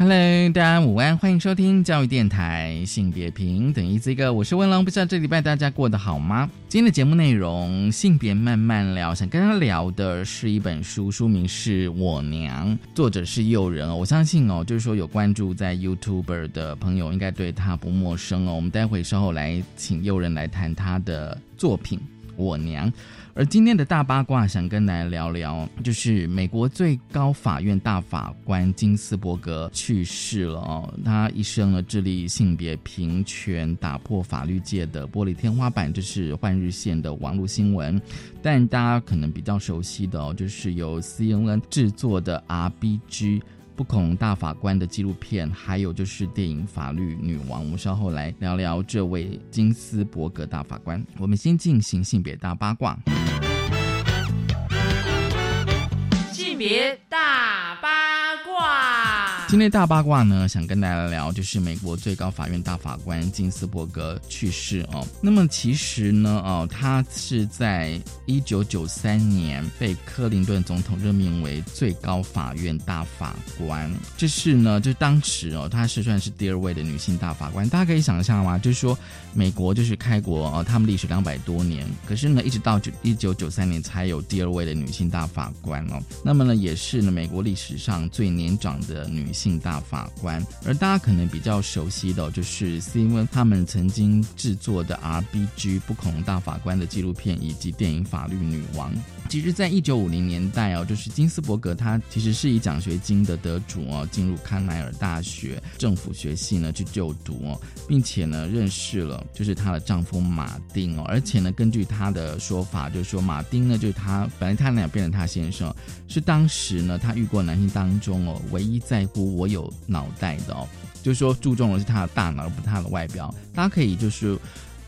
Hello，大家午安，欢迎收听教育电台性别平等 Easy Go，我是文龙，不知道这礼拜大家过得好吗？今天的节目内容，性别慢慢聊，想跟他聊的是一本书，书名是我娘，作者是诱人哦。我相信哦，就是说有关注在 YouTuber 的朋友，应该对他不陌生哦。我们待会稍后来请诱人来谈他的作品《我娘》。而今天的大八卦，想跟大家聊聊，就是美国最高法院大法官金斯伯格去世了哦。他一生呢致力性别平权，打破法律界的玻璃天花板，这是换日线的网络新闻。但大家可能比较熟悉的哦，就是由 CNN 制作的 RBG。不恐大法官的纪录片，还有就是电影《法律女王》，我们稍后来聊聊这位金斯伯格大法官。我们先进行性别大八卦。性别大八。今天大八卦呢，想跟大家聊，就是美国最高法院大法官金斯伯格去世哦。那么其实呢，哦，他是在一九九三年被克林顿总统任命为最高法院大法官。这是呢，就当时哦，他是算是第二位的女性大法官。大家可以想象吗？就是说，美国就是开国哦，他们历史两百多年，可是呢，一直到九一九九三年才有第二位的女性大法官哦。那么呢，也是呢，美国历史上最年长的女。性性大法官，而大家可能比较熟悉的，就是 C N 他们曾经制作的 R B G 不恐龙大法官的纪录片，以及电影《法律女王》。其实，在一九五零年代哦，就是金斯伯格他其实是以奖学金的得主哦，进入康奈尔大学政府学系呢去就读哦，并且呢认识了就是她的丈夫马丁哦，而且呢根据她的说法，就是说马丁呢就是他本来他俩变成他先生，是当时呢他遇过男性当中哦唯一在乎我有脑袋的哦，就是说注重的是他的大脑，而不是他的外表。大家可以就是。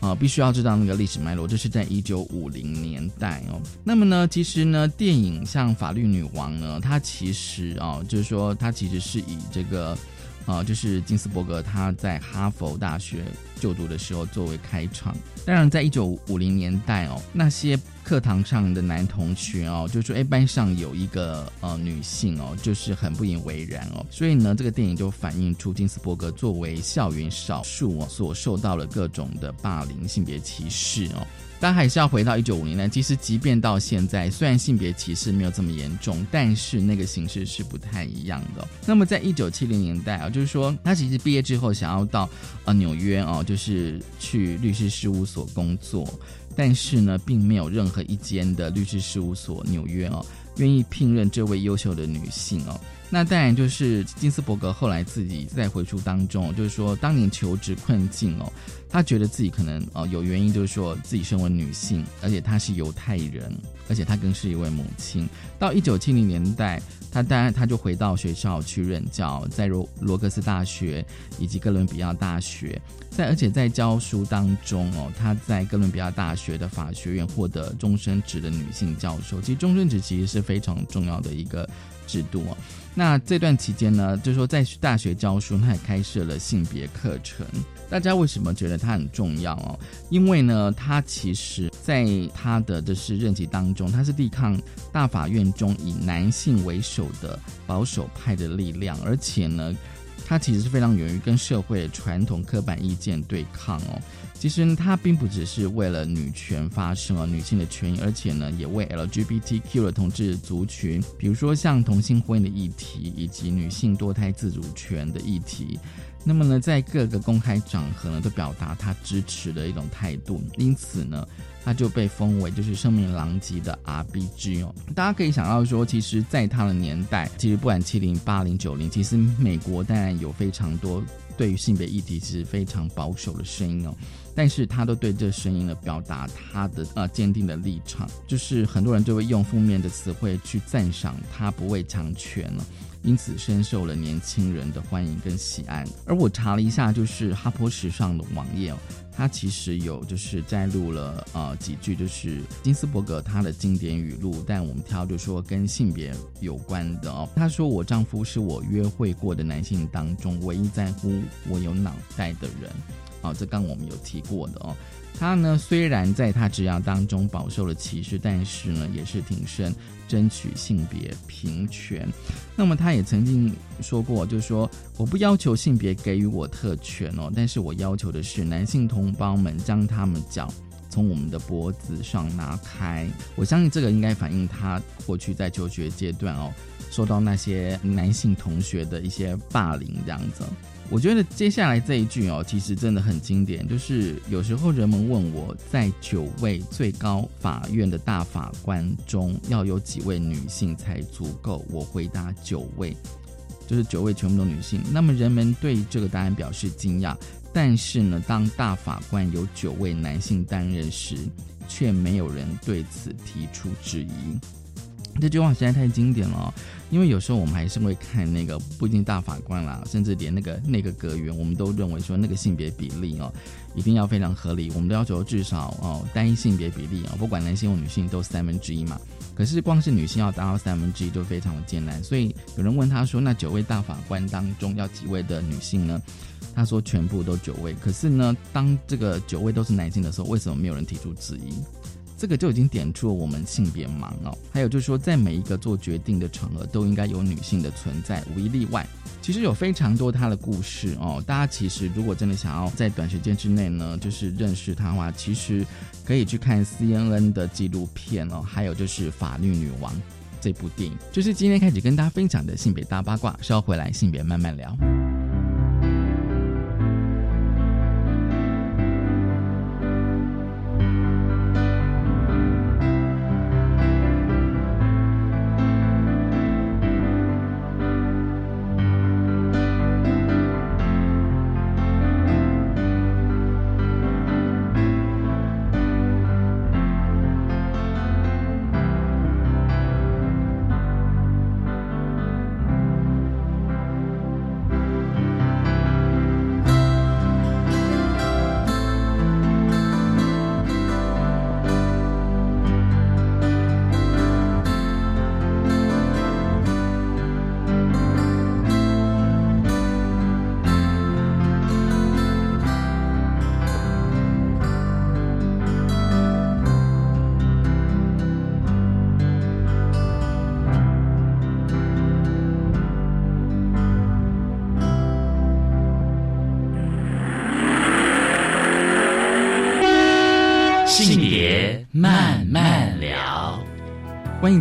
啊，必须要知道那个历史脉络，这是在一九五零年代哦。那么呢，其实呢，电影像《法律女王》呢，它其实啊，就是说它其实是以这个。啊，就是金斯伯格他在哈佛大学就读的时候作为开场。当然，在一九五零年代哦，那些课堂上的男同学哦，就说哎，班上有一个呃女性哦，就是很不以为然哦。所以呢，这个电影就反映出金斯伯格作为校园少数哦，所受到了各种的霸凌、性别歧视哦。但还是要回到一九五零年，其实即便到现在，虽然性别歧视没有这么严重，但是那个形式是不太一样的。那么在一九七零年代啊，就是说他其实毕业之后想要到啊纽约哦，就是去律师事务所工作，但是呢，并没有任何一间的律师事务所纽约哦愿意聘任这位优秀的女性哦。那当然就是金斯伯格后来自己在回书当中，就是说当年求职困境哦。他觉得自己可能哦有原因，就是说自己身为女性，而且她是犹太人，而且她更是一位母亲。到一九七零年代，他当然他就回到学校去任教，在罗罗格斯大学以及哥伦比亚大学，在而且在教书当中哦，他在哥伦比亚大学的法学院获得终身职的女性教授。其实终身职其实是非常重要的一个制度哦。那这段期间呢，就说在大学教书，他也开设了性别课程。大家为什么觉得他很重要哦？因为呢，他其实在他的的是任期当中，他是抵抗大法院中以男性为首的保守派的力量，而且呢，他其实是非常勇于跟社会传统刻板意见对抗哦。其实他并不只是为了女权发声啊，女性的权益，而且呢，也为 LGBTQ 的同志族群，比如说像同性婚姻的议题，以及女性多胎自主权的议题，那么呢，在各个公开场合呢，都表达他支持的一种态度。因此呢，他就被封为就是声名狼藉的 RBG 哦。大家可以想到说，其实，在他的年代，其实不管七零、八零、九零，其实美国当然有非常多对于性别议题其实非常保守的声音哦。但是他都对这声音呢表达他的呃坚定的立场，就是很多人就会用负面的词汇去赞赏他不畏强权了。因此深受了年轻人的欢迎跟喜爱。而我查了一下，就是哈坡时尚的网页哦，它其实有就是摘录了呃几句，就是金斯伯格他的经典语录，但我们挑就说跟性别有关的哦。他说：“我丈夫是我约会过的男性当中唯一在乎我有脑袋的人。”哦，这刚我们有提过的哦。他呢虽然在他职涯当中饱受了歧视，但是呢也是挺身。争取性别平权，那么他也曾经说过，就是说我不要求性别给予我特权哦，但是我要求的是男性同胞们将他们脚从我们的脖子上拿开。我相信这个应该反映他过去在求学阶段哦，受到那些男性同学的一些霸凌这样子。我觉得接下来这一句哦，其实真的很经典。就是有时候人们问我在九位最高法院的大法官中要有几位女性才足够，我回答九位，就是九位全部都女性。那么人们对这个答案表示惊讶，但是呢，当大法官有九位男性担任时，却没有人对此提出质疑。这句话实在太经典了。因为有时候我们还是会看那个不一定大法官啦，甚至连那个那个阁员，我们都认为说那个性别比例哦，一定要非常合理。我们都要求至少哦单一性别比例啊，不管男性或女性都三分之一嘛。可是光是女性要达到三分之一就非常的艰难。所以有人问他说，那九位大法官当中要几位的女性呢？他说全部都九位。可是呢，当这个九位都是男性的时候，为什么没有人提出质疑？这个就已经点出了我们性别盲哦。还有就是说，在每一个做决定的场合，都应该有女性的存在，无一例外。其实有非常多她的故事哦。大家其实如果真的想要在短时间之内呢，就是认识她的话，其实可以去看 CNN 的纪录片哦。还有就是《法律女王》这部电影，就是今天开始跟大家分享的性别大八卦。稍回来，性别慢慢聊。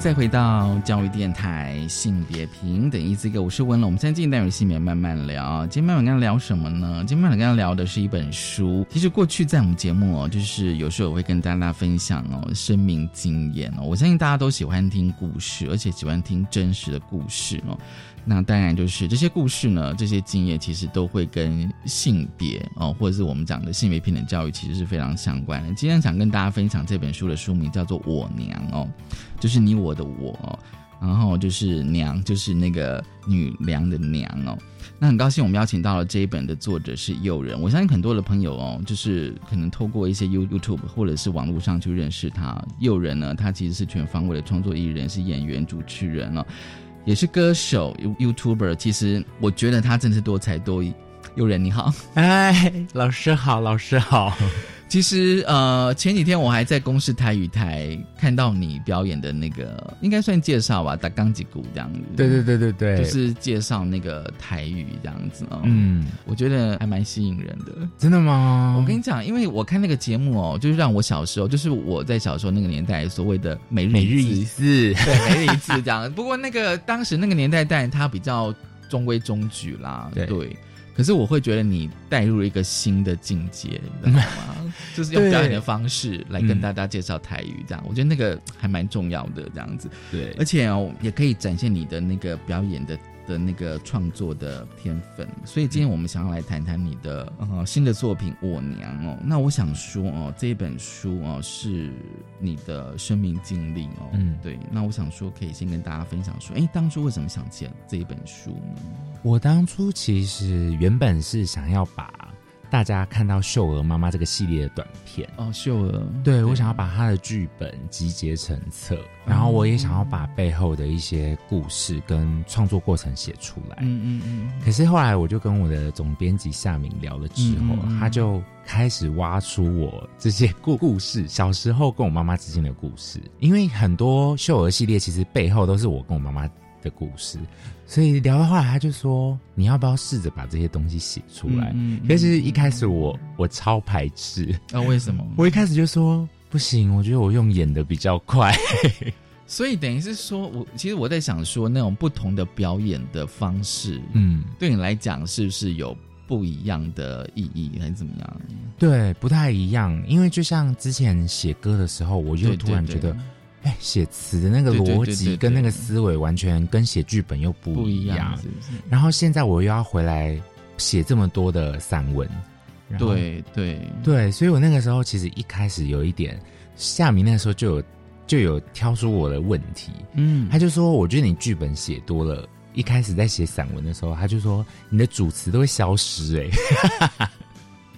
再回到教育电台性别平等，一这个我是温了。我们现在进单元性别慢慢聊。今天慢慢跟他聊什么呢？今天慢慢跟他聊的是一本书。其实过去在我们节目哦，就是有时候我会跟大家分享哦生命经验哦。我相信大家都喜欢听故事，而且喜欢听真实的故事哦。那当然就是这些故事呢，这些经验其实都会跟性别哦，或者是我们讲的性别平等教育，其实是非常相关的。今天想跟大家分享这本书的书名叫做《我娘》哦，就是你我的我，然后就是娘，就是那个女娘的娘哦。那很高兴我们邀请到了这一本的作者是诱人，我相信很多的朋友哦，就是可能透过一些 YouTube 或者是网络上去认识他。诱人呢，他其实是全方位的创作艺人，是演员、主持人哦。也是歌手，YouTuber。其实我觉得他真是多才多艺。有人你好，哎，老师好，老师好。其实呃，前几天我还在公视台语台看到你表演的那个，应该算介绍吧，打钢吉鼓这样子。对对对对对，就是介绍那个台语这样子哦。嗯，我觉得还蛮吸引人的。真的吗？我跟你讲，因为我看那个节目哦，就是让我小时候，就是我在小时候那个年代所谓的每日每日一次，对，每日一次这样。不过那个当时那个年代，但它比较中规中矩啦。对。可是我会觉得你带入了一个新的境界，你知道吗？就是用表演的方式来跟大家介绍台语，这样我觉得那个还蛮重要的，这样子。对，而且哦，也可以展现你的那个表演的的那个创作的天分，所以今天我们想要来谈谈你的呃新的作品《我娘》哦。那我想说哦，这一本书哦是你的生命经历哦，嗯对。那我想说，可以先跟大家分享说，哎，当初为什么想写这一本书呢？我当初其实原本是想要把大家看到秀娥妈妈这个系列的短片，哦，秀儿，对我想要把她的剧本集结成册，然后我也想要把背后的一些故事跟创作过程写出来。嗯嗯嗯，可是后来我就跟我的总编辑夏明聊了之后，嗯嗯嗯。他就开始挖出我这些故故事，小时候跟我妈妈之间的故事。因为很多秀儿系列其实背后都是我跟我妈妈的故事，所以聊到后来，他就说你要不要试着把这些东西写出来？嗯嗯可是一开始我我超排斥，啊，为什么？我一开始就说不行，我觉得我用演的比较快。所以等于是说，我其实我在想说，那种不同的表演的方式，嗯，对你来讲是不是有不一样的意义，还是怎么样？对，不太一样。因为就像之前写歌的时候，我就突然觉得对，哎，写词的那个逻辑跟那个思维完全跟写剧本又不不一一样。是是？然后现在我又要回来写这么多的散文，对对对，所以我那个时候其实一开始有一点，夏明那个时候就有就有挑出我的问题，嗯，他就说，我觉得你剧本写多了。一开始在写散文的时候，他就说你的主词都会消失、哎，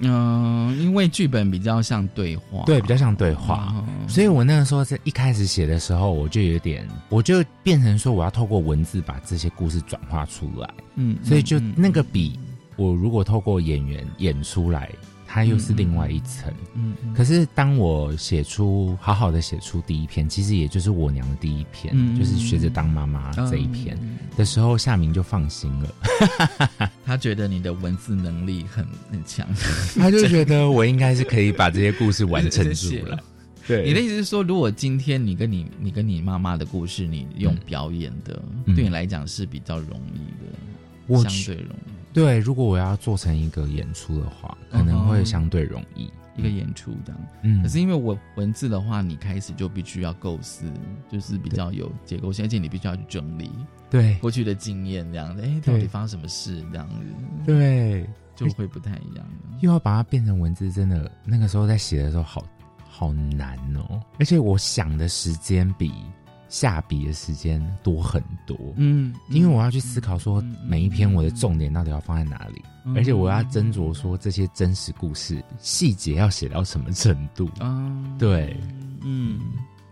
嗯、因为剧本比较像对话，对，比较像对话。嗯。所以我那个时候在一开始写的时候，我就有点，我就变成说我要透过文字把这些故事转化出来，嗯所以就嗯那个比我如果透过演员演出来，它又是另外一层。嗯嗯。可是当我写出好好的写出第一篇，其实也就是我娘的第一篇，嗯就是学着当妈妈这一篇、嗯的时候，夏明就放心了，他觉得你的文字能力很很强，他就觉得 我应该是可以把这些故事完成住了。对，你的意思是说，如果今天你跟你你跟你妈妈的故事，你用表演的，嗯。对你来讲是比较容易的，相对容易对，如果我要做成一个演出的话，可能会相对容易。一个演出这样。嗯。可是因为我文字的话，你开始就必须要构思，就是比较有结构性，而且你必须要去整理对。过去的经验，这样子，哎，到底发生什么事，这样子对，就会不太一样。又要把它变成文字，真的那个时候在写的时候好好难哦，而且我想的时间比下笔的时间多很多。嗯，因为我要去思考说每一篇我的重点到底要放在哪里，嗯。而且我要斟酌说这些真实故事细节要写到什么程度。啊，对，嗯，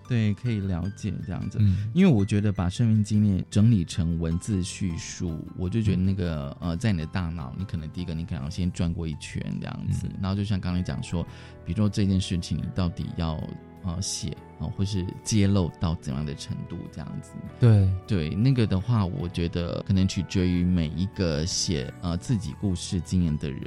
对，可以了解这样子。嗯。因为我觉得把生命经验整理成文字叙述，我就觉得那个呃，在你的大脑，你可能第一个你可能要先转过一圈这样子，嗯。然后就像刚才讲说，比如说这件事情你到底要呃写啊、或是揭露到怎样的程度这样子。对，对那个的话，我觉得可能取决于每一个写呃自己故事经验的人，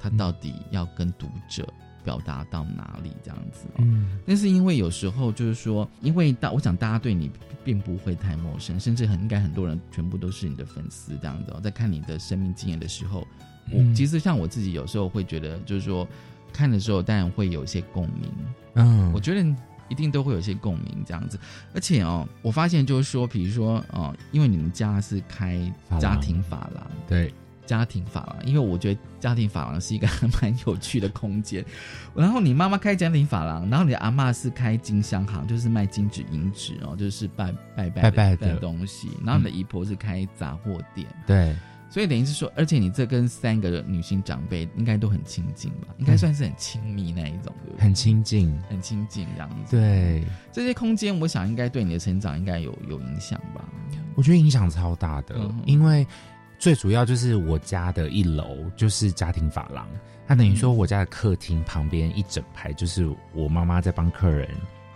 他到底要跟读者表达到哪里这样子、哦。嗯但是因为有时候就是说，因为大我想大家对你并不会太陌生，甚至很应该很多人全部都是你的粉丝这样子、哦。在看你的生命经验的时候，我、嗯其实像我自己有时候会觉得，就是说看的时候当然会有一些共鸣，嗯，我觉得一定都会有一些共鸣这样子。而且哦，我发现就是说，比如说哦，因为你们家是开家庭法廊，对，家庭法廊，因为我觉得家庭法廊是一个还蛮有趣的空间。然后你妈妈开家庭法廊，然后你的阿嬷是开金香行，就是卖金纸银纸哦，就是拜拜拜拜的东西。然后你的姨婆是开杂货店，对，所以等于是说，而且你这跟三个女性长辈应该都很亲近吧？应该算是很亲密那一种，对不对？很亲近。很亲近这样子。对，这些空间，我想应该对你的成长应该有有影响吧？我觉得影响超大的，嗯因为最主要就是我家的一楼就是家庭发廊，它等于说我家的客厅旁边一整排就是我妈妈在帮客人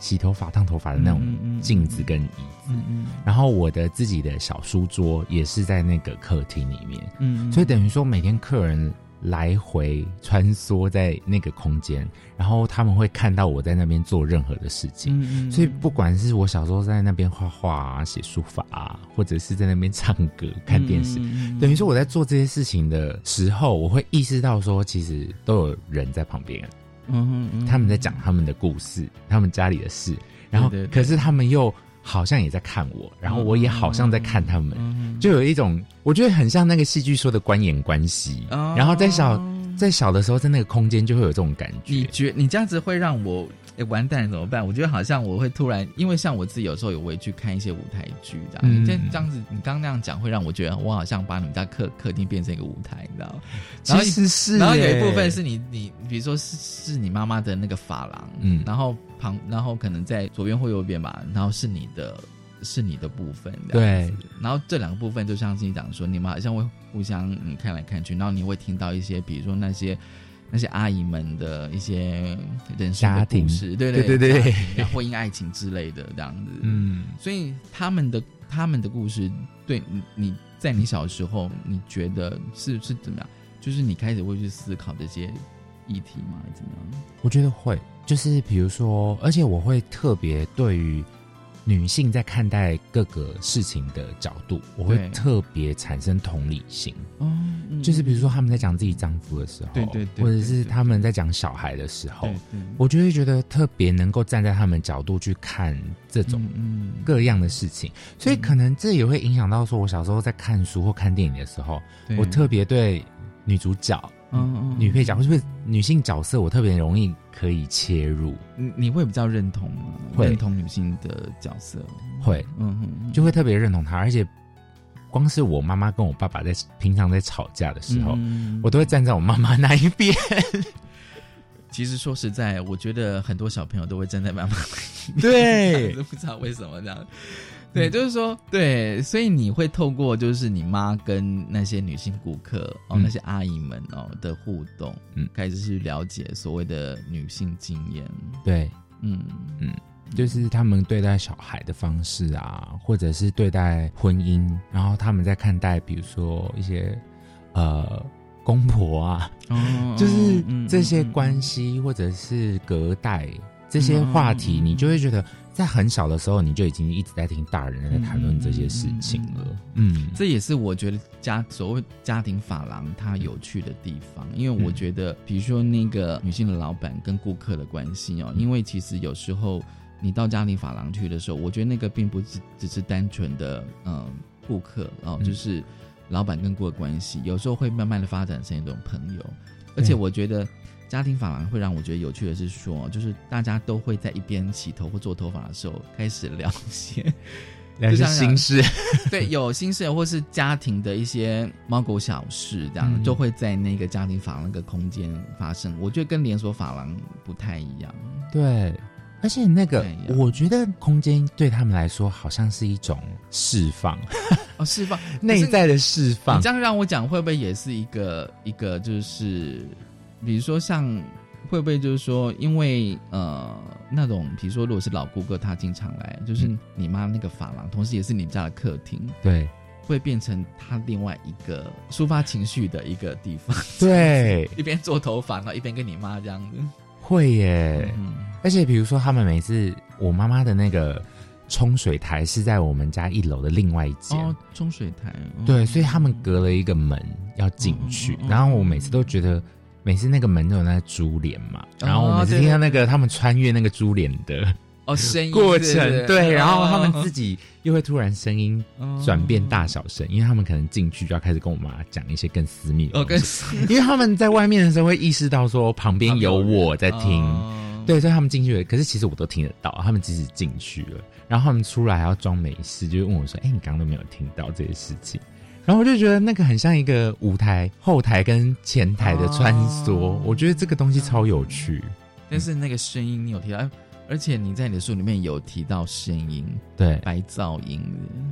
洗头发、烫头发的那种镜子跟椅子，嗯嗯。然后我的自己的小书桌也是在那个客厅里面，嗯所以等于说每天客人来回穿梭在那个空间，然后他们会看到我在那边做任何的事情。嗯嗯所以不管是我小时候在那边画画啊、写书法啊，或者是在那边唱歌、看电视，嗯。等于说我在做这些事情的时候，我会意识到说，其实都有人在旁边，嗯嗯他们在讲他们的故事，他们家里的事，然后可是他们又好像也在看我，然后我也好像在看他们，嗯就有一种我觉得很像那个戏剧说的观演关系。哦然后在小在小的时候，在那个空间就会有这种感觉你。觉你这样子会让我诶完蛋怎么办？我觉得好像我会突然，因为像我自己有时候也会去看一些舞台剧的，嗯。你这这样子，你刚刚那样讲会让我觉得我好像把你们家客客厅变成一个舞台，你知道？其实是、然后有一部分欸是你你比如说是是你妈妈的那个发廊，嗯。然后旁然后可能在左边或右边吧，然后是你的是你的部分，对，然后这两个部分就像是你讲说，你们好像会互相嗯看来看去，然后你会听到一些比如说那些。那些阿姨们的一些人生家庭故事，对对对对婚姻、爱情之类的这样子，嗯，所以他们的他们的故事，对你你在你小时候，你觉得是是怎么样？就是你开始会去思考这些议题吗？怎么样？我觉得会，就是比如说，而且我会特别对于女性在看待各个事情的角度，我会特别产生同理心。哦，就是比如说他们在讲自己丈夫的时候，对对对或者是他们在讲小孩的时候对，我就会觉得特别能够站在他们角度去看这种嗯各样的事情，所以可能这也会影响到说，我小时候在看书或看电影的时候，我特别对女主角、嗯嗯女配角或是不是女性角色，我特别容易可以切入，你你会比较认同吗？会认同女性的角色？会嗯嗯，就会特别认同她，而且光是我妈妈跟我爸爸在平常在吵架的时候，嗯我都会站在我妈妈那一边。其实说实在，我觉得很多小朋友都会站在妈妈对都 不知道为什么这样。对，就是说，对，所以你会透过就是你妈跟那些女性顾客哦，嗯。那些阿姨们哦的互动，嗯。开始去了解所谓的女性经验，对，嗯。嗯，就是他们对待小孩的方式啊，或者是对待婚姻，然后他们在看待，比如说一些呃公婆啊，哦 就是嗯这些嗯关系或者是隔代这些话题，你就会觉得在很小的时候，你就已经一直在听大人在谈论这些事情了。嗯，这也是我觉得家所谓家庭法廊它有趣的地方，因为我觉得，比如说那个女性的老板跟顾客的关系哦，因为其实有时候你到家庭法廊去的时候，我觉得那个并不只只是单纯的嗯顾客哦，嗯。就是老板跟顾客关系，有时候会慢慢的发展成一种朋友，而且我觉得。家庭法廊会让我觉得有趣的是说，就是大家都会在一边洗头或做头发的时候开始聊一些了解心事，对，有心事或是家庭的一些猫狗小事，这样、嗯就会在那个家庭法廊那个空间发生。我觉得跟连锁法廊不太一样。对。而且那个，我觉得空间对他们来说好像是一种释放，哦，释放 内。在的释放你这。样让我讲，会不会也是一个一个就是，比如说像会不会就是说，因为呃那种，比如说如果是老顾客，他经常来，就是嗯你妈那个发廊，同时也是你们家的客厅，对会变成他另外一个抒发情绪的一个地方。对，一边做头发，然后一边跟你妈这样子。会耶。嗯，而且比如说，他们每次我妈妈的那个冲水台是在我们家一楼的另外一间，哦，冲水台，哦对，所以他们隔了一个门要进去，然后我每次都觉得。每次那个门都有那个珠帘嘛，然后我每次听到那个他们穿越那个珠帘的哦，声音 过程，对，然后他们哦。自己又会突然声音转变大小声，因为他们可能进去就要开始跟我妈讲一些更私密的哦，跟东西，因为他们在外面的时候会意识到说 旁边有我在听，哦。对，所以他们进去了，可是其实我都听得到，他们即使进去了，然后他们出来还要装没事，就问我说：“哎、你刚刚都没有听到这些事情？”然后我就觉得那个很像一个舞台后台跟前台的穿梭，哦。我觉得这个东西超有趣。但是那个声音你有提到，哎而且你在你的书里面有提到声音对，白噪音，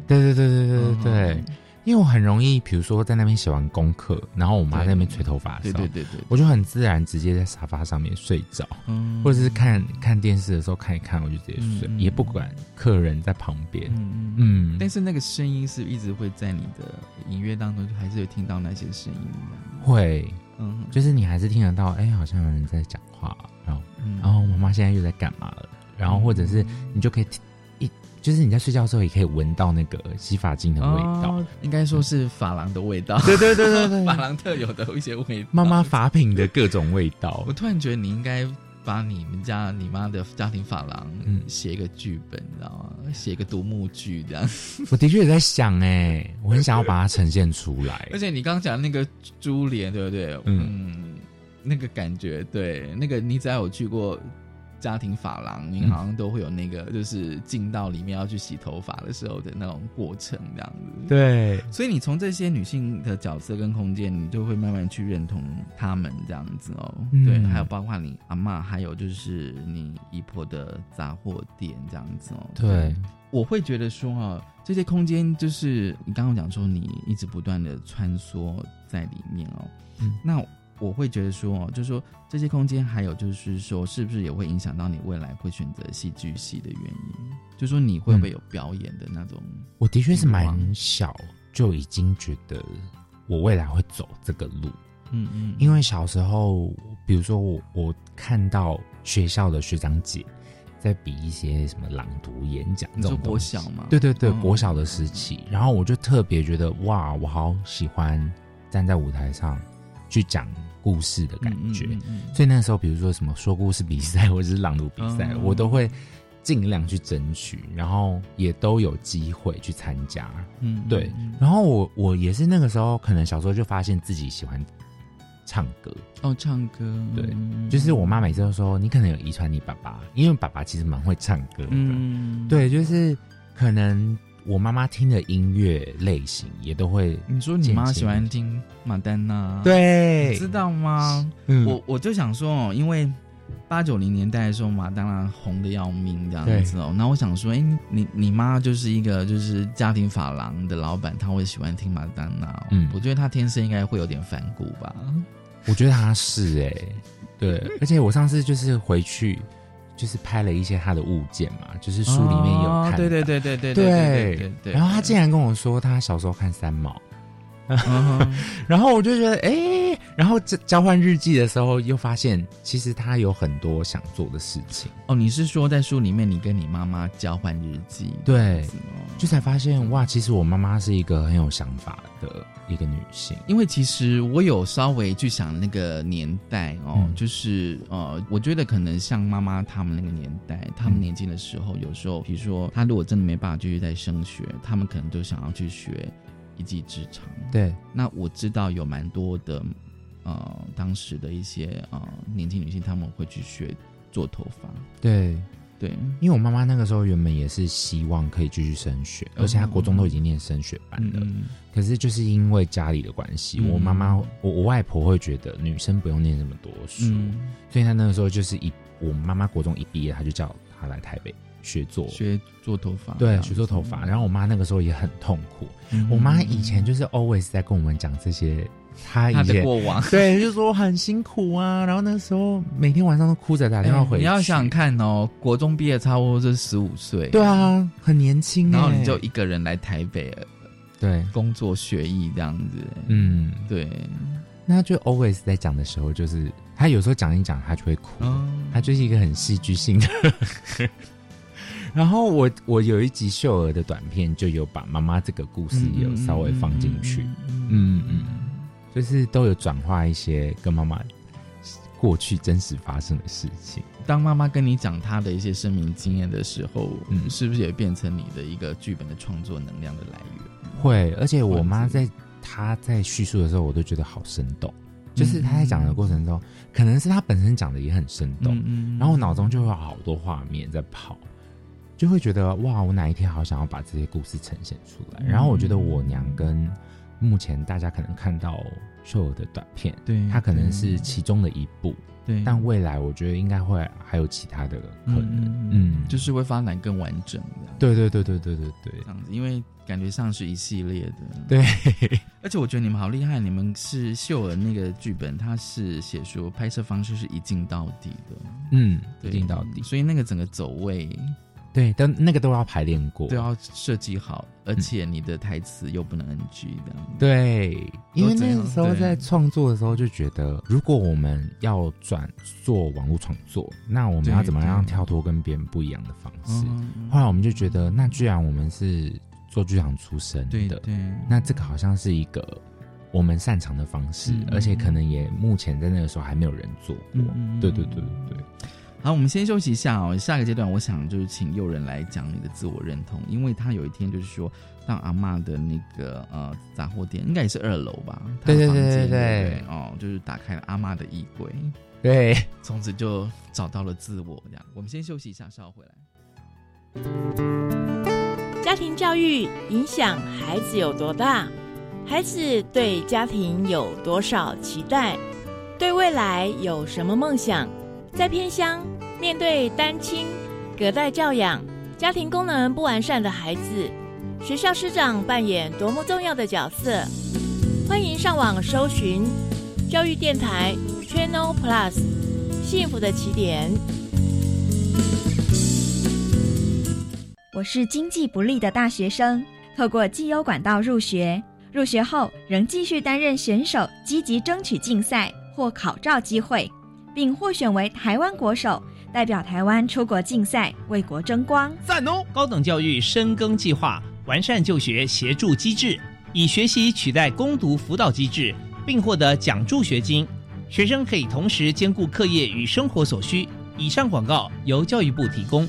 对对对对对对对，嗯因为我很容易，比如说在那边写完功课，然后我妈在那边吹头发的时候，对对对对，我就很自然直接在沙发上面睡着，嗯或者是看看电视的时候看一看，我就直接睡，也不管客人在旁边。嗯但是那个声音是一直会在你的音乐当中，就还是有听到那些声音的。会，嗯，就是你还是听得到，哎、好像有人在讲话，然后，嗯然后妈妈现在又在干嘛了？然后或者是你就可以听一，就是你在睡觉的时候也可以闻到那个洗发精的味道。哦应该说是发廊的味道，对对对对对 发廊特有的一些味道。妈妈发品的各种味道我。突然觉得你应该把你们家你妈的家庭发廊嗯写一个剧本，你知道吗？写一个独幕剧这样。我的确也在想，哎，我很想要把它呈现出来 而。且你刚刚讲那个珠帘，对不对？嗯嗯，那个感觉，对，那个你只要有去过家庭发廊，你嗯好像都会有那个，就是进到里面要去洗头发的时候的那种过程，这样子。对，所以你从这些女性的角色跟空间，你就会慢慢去认同她们这样子哦。嗯对，还有包括你阿妈，还有就是你姨婆的杂货店这样子哦。对，我会觉得说啊，这些空间就是你刚刚讲说你一直不断的穿梭在里面哦。嗯那我会觉得说哦，就是说这些空间还有就是说，是不是也会影响到你未来会选择戏剧系的原因？就说你会不会有表演的那种？我的确是蛮小就已经觉得我未来会走这个路，嗯嗯，因为小时候，比如说我我看到学校的学长姐在比一些什么朗读演讲这种东西小嘛？对对对，哦国小的时期，然后我就特别觉得哇，我好喜欢站在舞台上去讲故事的感觉。嗯嗯嗯嗯所以那时候，比如说什么说故事比赛或者是朗读比赛，哦我都会尽量去争取，然后也都有机会去参加。嗯嗯对嗯然后我我也是那个时候，可能小时候就发现自己喜欢唱歌，哦，唱歌，对嗯就是我妈每次都说你可能有遗传你爸爸，因为爸爸其实蛮会唱歌的。嗯，对，就是可能我妈妈听的音乐类型也都会你说你妈喜欢听马丹娜，，对你知道吗？嗯我我就想说哦，因为八九零年代的时候，马丹娜红的要命这样子哦。那我想说，哎、你你妈就是一个就是家庭法郎的老板，她会喜欢听马丹娜、哦。嗯我觉得她天生应该会有点反骨吧。我觉得她是哎、对，而且我上次就是回去，就是拍了一些他的物件嘛，就是书里面也有看到、哦对对对对对对对对对。然后他竟然跟我说他小时候看三毛，嗯 然后我就觉得哎、然后交交换日记的时候又发现，其实他有很多想做的事情，哦，你是说在书里面你跟你妈妈交换日记？对就才发现哇，其实我妈妈是一个很有想法的一个女性。因为其实我有稍微去想那个年代哦，嗯就是呃，我觉得可能像妈妈他们那个年代，他们年轻的时候，有时候比如说他如果真的没办法继续再升学，他们可能就想要去学一技之长。对，那我知道有蛮多的呃，当时的一些呃年轻女性，她们会去学做头发。对，对，因为我妈妈那个时候原本也是希望可以继续升学，而且她国中都已经念升学班了。可是就是因为家里的关系，嗯我妈妈我我外婆会觉得女生不用念那么多书，嗯，所以她那个时候就是一我妈妈国中一毕业，她就叫她来台北学做。学做头发，这对，学做头发，然后我妈那个时候也很痛苦。嗯我妈以前就是 always 在跟我们讲这些，她她的以前过往。对，就说很辛苦啊。然后那时候每天晚上都哭着打电话回你要想想看哦，国中毕业差不多就是十五岁，对，啊，很年轻欸，然后你就一个人来台北对，工作学艺这样子，嗯，对，那就 always 在讲的时候，就是他有时候讲一讲，他就会哭。嗯，它就是一个很戏剧性的。然后我我有一集秀儿的短片，就有把妈妈这个故事也有稍微放进去，嗯嗯，就是都有转化一些跟妈妈过去真实发生的事情。当妈妈跟你讲她的一些生命经验的时候，嗯是不是也变成你的一个剧本的创作能量的来源？会，而且我妈在她在叙述的时候，我都觉得好生动。就是她在讲的过程中，可能是她本身讲的也很生动，嗯然后我脑中就会有好多画面在跑，就会觉得哇，我哪一天好想要把这些故事呈现出来。然后我觉得我娘跟目前大家可能看到秀儿的短片，对，它可能是其中的一部，对，但未来我觉得应该会还有其他的可能。嗯嗯，就是会发展更完整的，对对对对对对对这样子，因为感觉上是一系列的，对，而且我觉得你们好厉害，你们是秀儿那个剧本，它是写说拍摄方式是一镜到底的，嗯，一镜到底。所以那个整个走位对，但那个都要排练过。都要设计好，而且你的台词又不能 NG 这样。对，因为那个时候在创作的时候就觉得，如果我们要转做网络创作，那我们要怎么样跳脱跟别人不一样的方式？嗯后来我们就觉得，那既然我们是做剧场出身的，对对，那这个好像是一个我们擅长的方式，嗯而且可能也目前在那个时候还没有人做过。对对对对对。好，我们先休息一下哦。下个阶段，我想就是请诱人来讲你的自我认同，因为他有一天就是说到阿嬷的那个呃杂货店，应该也是二楼吧？对对他的房间对对对对哦，就是打开了阿嬷的衣柜，对，从此就找到了自我。这样，我们先休息一下，稍后回来。家庭教育影响孩子有多大？孩子对家庭有多少期待？对未来有什么梦想？在偏乡，面对单亲、隔代教养、家庭功能不完善的孩子，学校师长扮演多么重要的角色？欢迎上网搜寻教育电台 Channel Plus，幸福的起点。我是经济不利的大学生，透过绩优管道入学，入学后仍继续担任选手，积极争取竞赛或考照机会，并获选为台湾国手，代表台湾出国竞赛，为国争光。赞哦！高等教育深耕计划完善就学协助机制，以学习取代攻读辅导机制，并获得奖助学金。学生可以同时兼顾课业与生活所需。以上广告由教育部提供。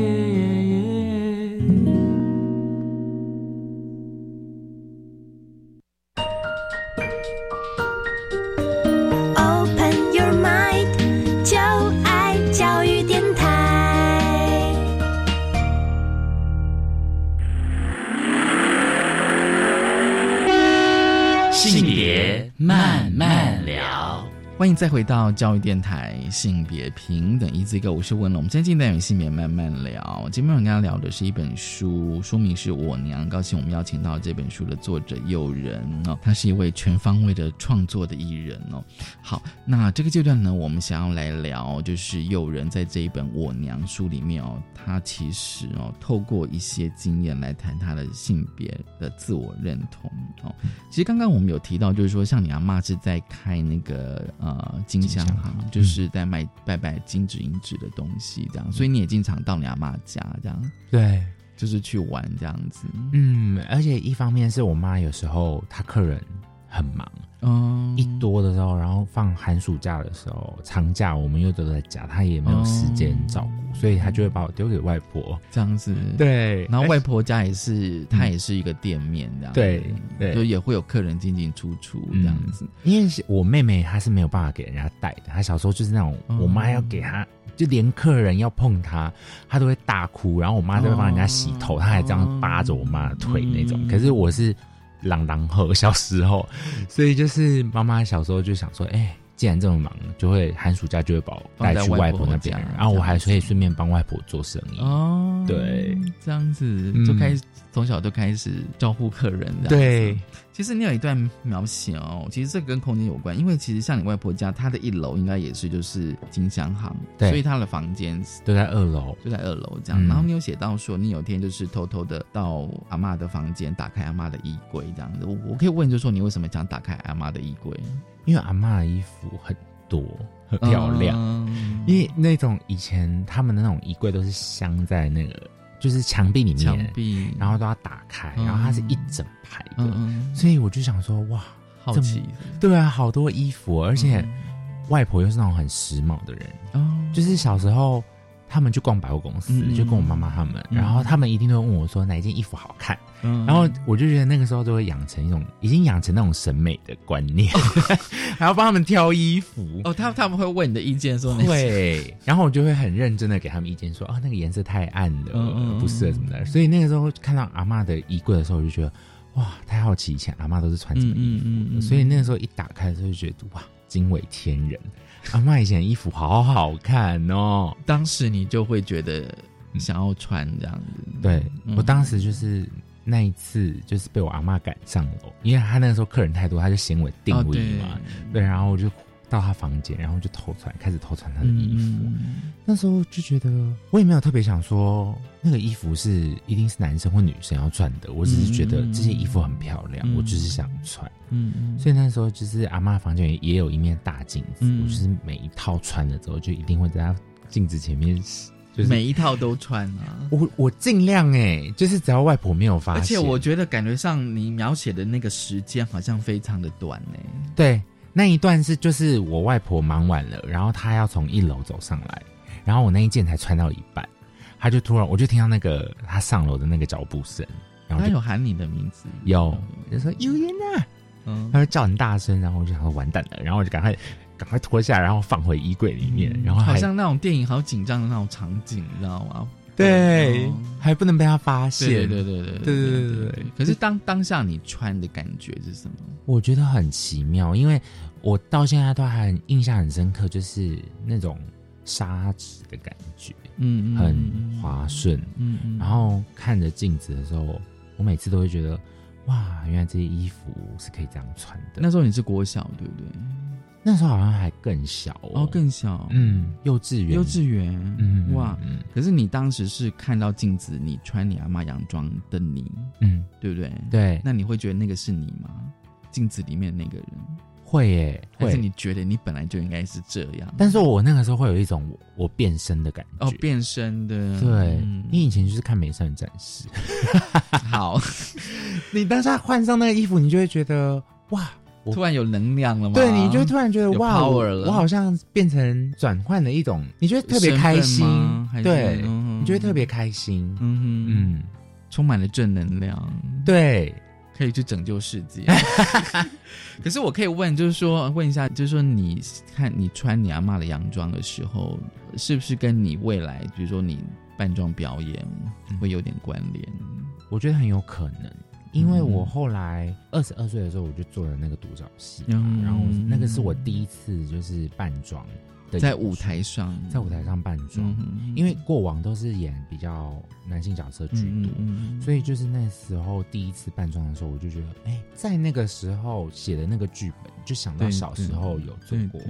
别慢慢聊。欢迎再回到教育电台性别平等一字一个，我是文龙。我们今天进单元性别慢慢聊，今天我们跟他聊的是一本书，书名是《我娘》。高兴我们邀请到这本书的作者诱人哦，他是一位全方位的创作的艺人哦。好，那这个阶段呢，我们想要来聊，就是诱人在这一本《我娘》书里面哦，他其实哦，透过一些经验来谈他的性别的自我认同哦。其实刚刚我们有提到，就是说像你阿妈是在开那个呃金香行，就是在卖拜拜金纸银纸的东西这样，所以你也经常到你阿妈家这样，对，就是去玩这样子。嗯，而且一方面是我妈有时候她客人很忙，嗯，一多的时候，然后放寒暑假的时候，长假我们又都在家，她也没有时间照顾，所以他就会把我丢给外婆。这样子。对，然后外婆家也是，她也是一个店面这样，对对，就也会有客人进进出出这样子。因为我妹妹她是没有办法给人家带的，她小时候就是那种，我妈要给她。就连客人要碰她，她都会大哭，然后我妈都会帮人家洗头，她还这样扒着我妈的腿那种。可是我是朗朗后小时候，所以就是妈妈小时候就想说，哎、既然这么忙，就会寒暑假就会把我带去外婆那边，然后我还可以顺便帮外婆做生意。哦，对，这样子就开始、从小就开始招呼客人。对，其实你有一段描写哦，其实这跟空间有关，因为其实像你外婆家，她的一楼应该也是就是金香行，对，所以她的房间都在二楼，就在二楼这样。嗯、然后你有写到说，你有天就是偷偷的到阿妈的房间，打开阿妈的衣柜这样子。我我可以问，就是说你为什么想打开阿妈的衣柜？因为阿妈的衣服很多。很漂亮，嗯、因为那种以前他们的那种衣柜都是镶在那个就是墙壁里面，墙壁，然后都要打开，嗯、然后它是一整排的，嗯、所以我就想说，哇，好奇，对啊，好多衣服，而且外婆又是那种很时髦的人，哦，就是小时候他们去逛百货公司，嗯就跟我妈妈他们，嗯。然后他们一定都会问我说哪一件衣服好看，嗯然后我就觉得那个时候就会养成一种已经养成那种审美的观念，还要帮他们挑衣服。哦，他他们会问你的意见，说那会，然后我就会很认真的给他们意见说，啊，那个颜色太暗了，不适合什么的。所以那个时候看到阿嬷的衣柜的时候，我就觉得，哇，太好奇以前阿嬷都是穿什么衣服。嗯嗯嗯。所以那个时候一打开的时候就觉得，哇，惊为天人，阿嬷以前的衣服好好看哦。当时你就会觉得想要穿这样子。对、嗯我当时就是那一次，就是被我阿嬷赶上楼，因为她那个时候客人太多，她就嫌我定位嘛，对，然后我就到他房间，然后就偷穿，开始偷穿他的衣服。那时候就觉得，我也没有特别想说那个衣服是一定是男生或女生要穿的，我只是觉得这些衣服很漂亮，嗯我就是想穿。嗯嗯所以那时候就是阿妈房间也也有一面大镜子，嗯我就是每一套穿了之后，就一定会在她镜子前面，就是每一套都穿啊。我我尽量哎、就是只要外婆没有发现，而且我觉得感觉上你描写的那个时间好像非常的短呢。对那一段是就是我外婆忙完了，然后她要从一楼走上来，然后我那一件才穿到一半，她就突然我就听到那个她上楼的那个脚步声，然后她有喊你的名字，有就说尤妍呐，嗯。她就叫很大声，然后我就想说完蛋了，然后我就赶快赶快脱下，然后放回衣柜里面，然后好像那种电影好紧张的那种场景，你知道吗？对，还不能被他发现。对对对对对对对可是当当下你穿的感觉是什么？我觉得很奇妙，因为我到现在都还印象很深刻，就是那种砂纸的感觉，嗯，很滑顺，嗯嗯。然后看着镜子的时候，我每次都会觉得，哇，原来这些衣服是可以这样穿的。那时候你是国小，对不对？那时候好像还更小哦，更小，嗯，幼稚园，幼稚园，嗯哇嗯！可是你当时是看到镜子，你穿你阿妈洋装的你，嗯，对不对？对。那你会觉得那个是你吗？镜子里面那个人，会耶，会。还是你觉得你本来就应该是这样？但是我那个时候会有一种我我变身的感觉，哦，变身的，对，嗯。你以前就是看《美少女战士》，好，你当下换上那个衣服，你就会觉得哇，我突然有能量了吗？对，你就突然觉得哇，我好像变成转换了一种，你觉得特别开心？对，嗯你觉得特别开心，嗯哼嗯，充满了正能量，对，可以去拯救世界。可是我可以问，就是说问一下，就是说你看你穿你阿嬷的洋装的时候，是不是跟你未来，比如说你扮装表演会有点关联？我觉得很有可能。因为我嗯后来二十二岁的时候，我就做了那个独角戏然后那个是我第一次就是扮装的在舞台上，在舞台上扮装，嗯因为过往都是演比较男性角色居多，所以就是那时候第一次扮装的时候，我就觉得，哎、在那个时候写的那个剧本，就想到小时候有做过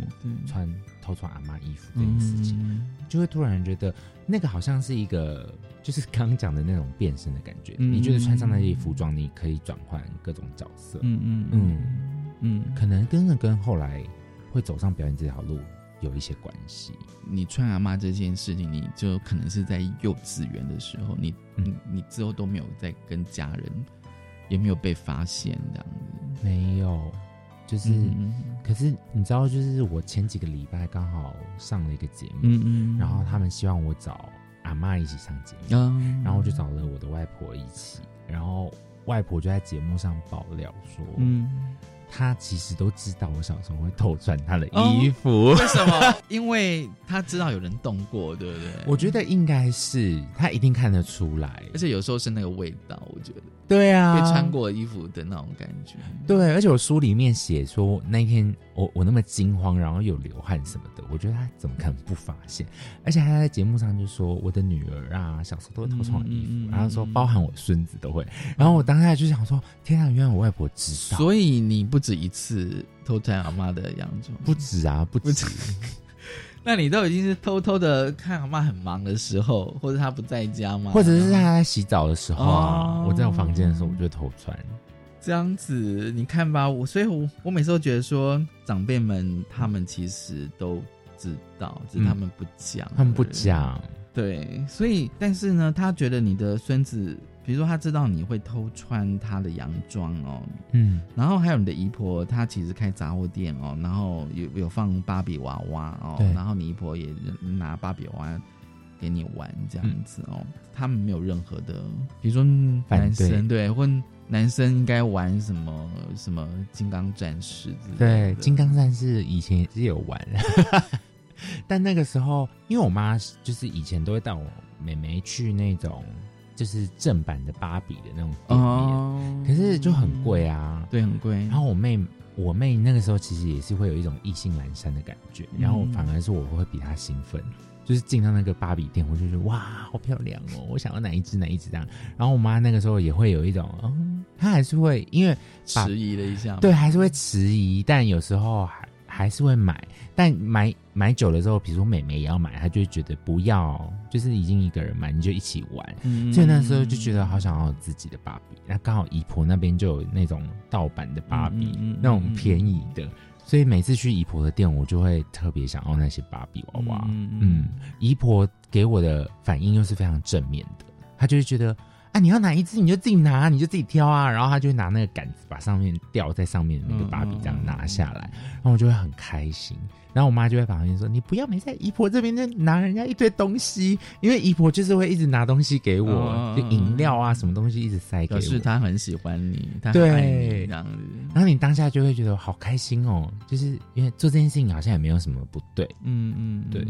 穿偷穿阿妈衣服这件事情，嗯。就会突然觉得那个好像是一个，就是刚刚讲的那种变身的感觉。嗯你觉得穿上那些服装，你可以转换各种角色，嗯嗯嗯嗯，可能真的跟后来会走上表演这条路有一些关系。你穿阿妈这件事情，你就可能是在幼稚园的时候，你你你之后都没有再跟家人，也没有被发现这样子。没有，就是，嗯可是你知道，就是我前几个礼拜刚好上了一个节目，嗯嗯然后他们希望我找阿妈一起上节目，啊然后我就找了我的外婆一起，然后外婆就在节目上爆料说，嗯，她其实都知道我小时候会偷穿她的哦衣服，为什么？因为她知道有人动过，对不对？我觉得应该是她一定看得出来，而且有时候是那个味道，我觉得对啊，被穿过衣服的那种感觉。对，而且我书里面写说那一天我我那么惊慌，然后有流汗什么的，我觉得他怎么可能不发现？而且他在节目上就说我的女儿啊，小时候都会偷穿我衣服，然后说包含我孙子都会。然后我当下就想说，天啊，原来我外婆知道，所以你不止一次偷穿阿妈的洋装，不止啊，不止。那你都已经是偷偷的看阿妈很忙的时候，或者她不在家吗？或者是她在洗澡的时候啊，哦我在我房间的时候，我就偷穿。这样子，你看吧，我所以我，我每次都觉得说，长辈们他们其实都知道，只是他们不讲、他们不讲。对，所以但是呢，他觉得你的孙子，比如说他知道你会偷穿他的洋装哦，嗯，然后还有你的姨婆，她其实开杂货店哦，然后有有放芭比娃娃哦，然后你姨婆也拿芭比娃娃给你玩这样子哦。他们没有任何的，比如说男生对，或男生应该玩什么什么金刚战士之类的。对，金刚战士以前也是有玩，但那个时候，因为我妈就是以前都会带我妹妹去那种就是正版的芭比的那种店面，可是就很贵啊，对，很贵。然后我妹。我妹那个时候其实也是会有一种意兴阑珊的感觉，然后反而是我会比她兴奋，就是进到那个芭比店，我就觉得哇，好漂亮哦，我想要哪一只哪一只这样。然后我妈那个时候也会有一种，嗯，她还是会因为迟疑了一下，对，还是会迟疑，但有时候还。还是会买，但买买久了之后，比如说妹妹也要买，她就会觉得不要，就是已经一个人买，你就一起玩。所以那时候就觉得好想要自己的芭比，那刚好姨婆那边就有那种盗版的芭比，那种便宜的，所以每次去姨婆的店，我就会特别想要那些芭比娃娃。嗯，姨婆给我的反应又是非常正面的，她就会觉得。啊，你要哪一只你就自己拿，你就自己挑啊。然后她就会拿那个杆子把上面吊在上面的那个芭比这样拿下来，然后我就会很开心。然后我妈就会旁边说：“你不要没在姨婆这边就拿人家一堆东西，因为姨婆就是会一直拿东西给我，就饮料啊什么东西一直塞给我。”是她很喜欢你，她很爱你这样子。然后你当下就会觉得好开心哦，就是因为做这件事情好像也没有什么不对。嗯嗯，对。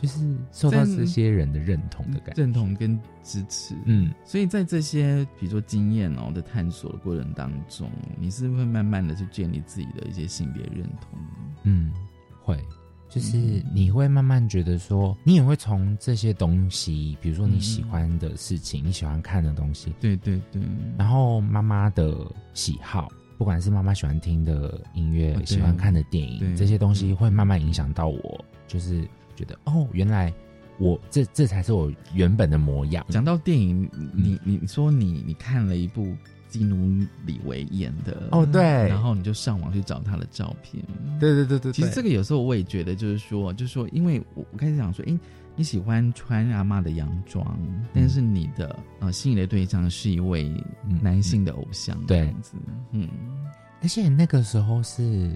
就是受到这些人的认同的感觉，认同跟支持，嗯，所以在这些比如说经验哦的探索的过程当中，你是会慢慢的去建立自己的一些性别认同，嗯，会，就是你会慢慢觉得说，你也会从这些东西，比如说你喜欢的事情，你喜欢看的东西，对对对，然后妈妈的喜好，不管是妈妈喜欢听的音乐，喜欢看的电影，这些东西会慢慢影响到我，就是。觉得哦，原来我这这才是我原本的模样。讲到电影，你你说你你看了一部基努里维演的。哦，对，然后你就上网去找他的照片。对对对对，其实这个有时候我也觉得，就是说，就是说，因为我我开始想说，哎，你喜欢穿阿妈的洋装，但是你的呃心仪的对象是一位男性的偶像，这样子，嗯，而且那个时候是。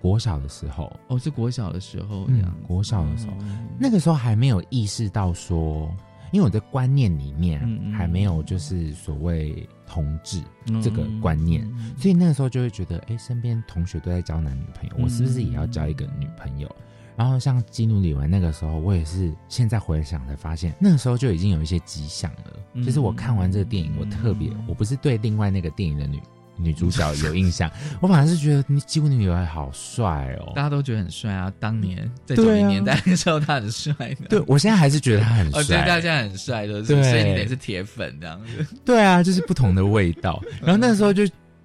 国小的时候，哦，是国小的时候，嗯，国小的时候，那个时候还没有意识到说，因为我的观念里面还没有就是所谓同志这个观念，所以那个时候就会觉得，哎，身边同学都在交男女朋友，我是不是也要交一个女朋友？然后像基努里维那个时候，我也是现在回想才发现，那个时候就已经有一些迹象了。就是我看完这个电影，我特别，我不是对另外那个电影的女。女主角有印象，我反而是觉得你基努里维好帅哦，大家都觉得很帅啊。当年在九零年代的时候，他很帅的。对，我现在还是觉得他很 帅。大家现在很帅的，所以你得是铁粉这样子。对啊，就是不同的味道。然后那时候就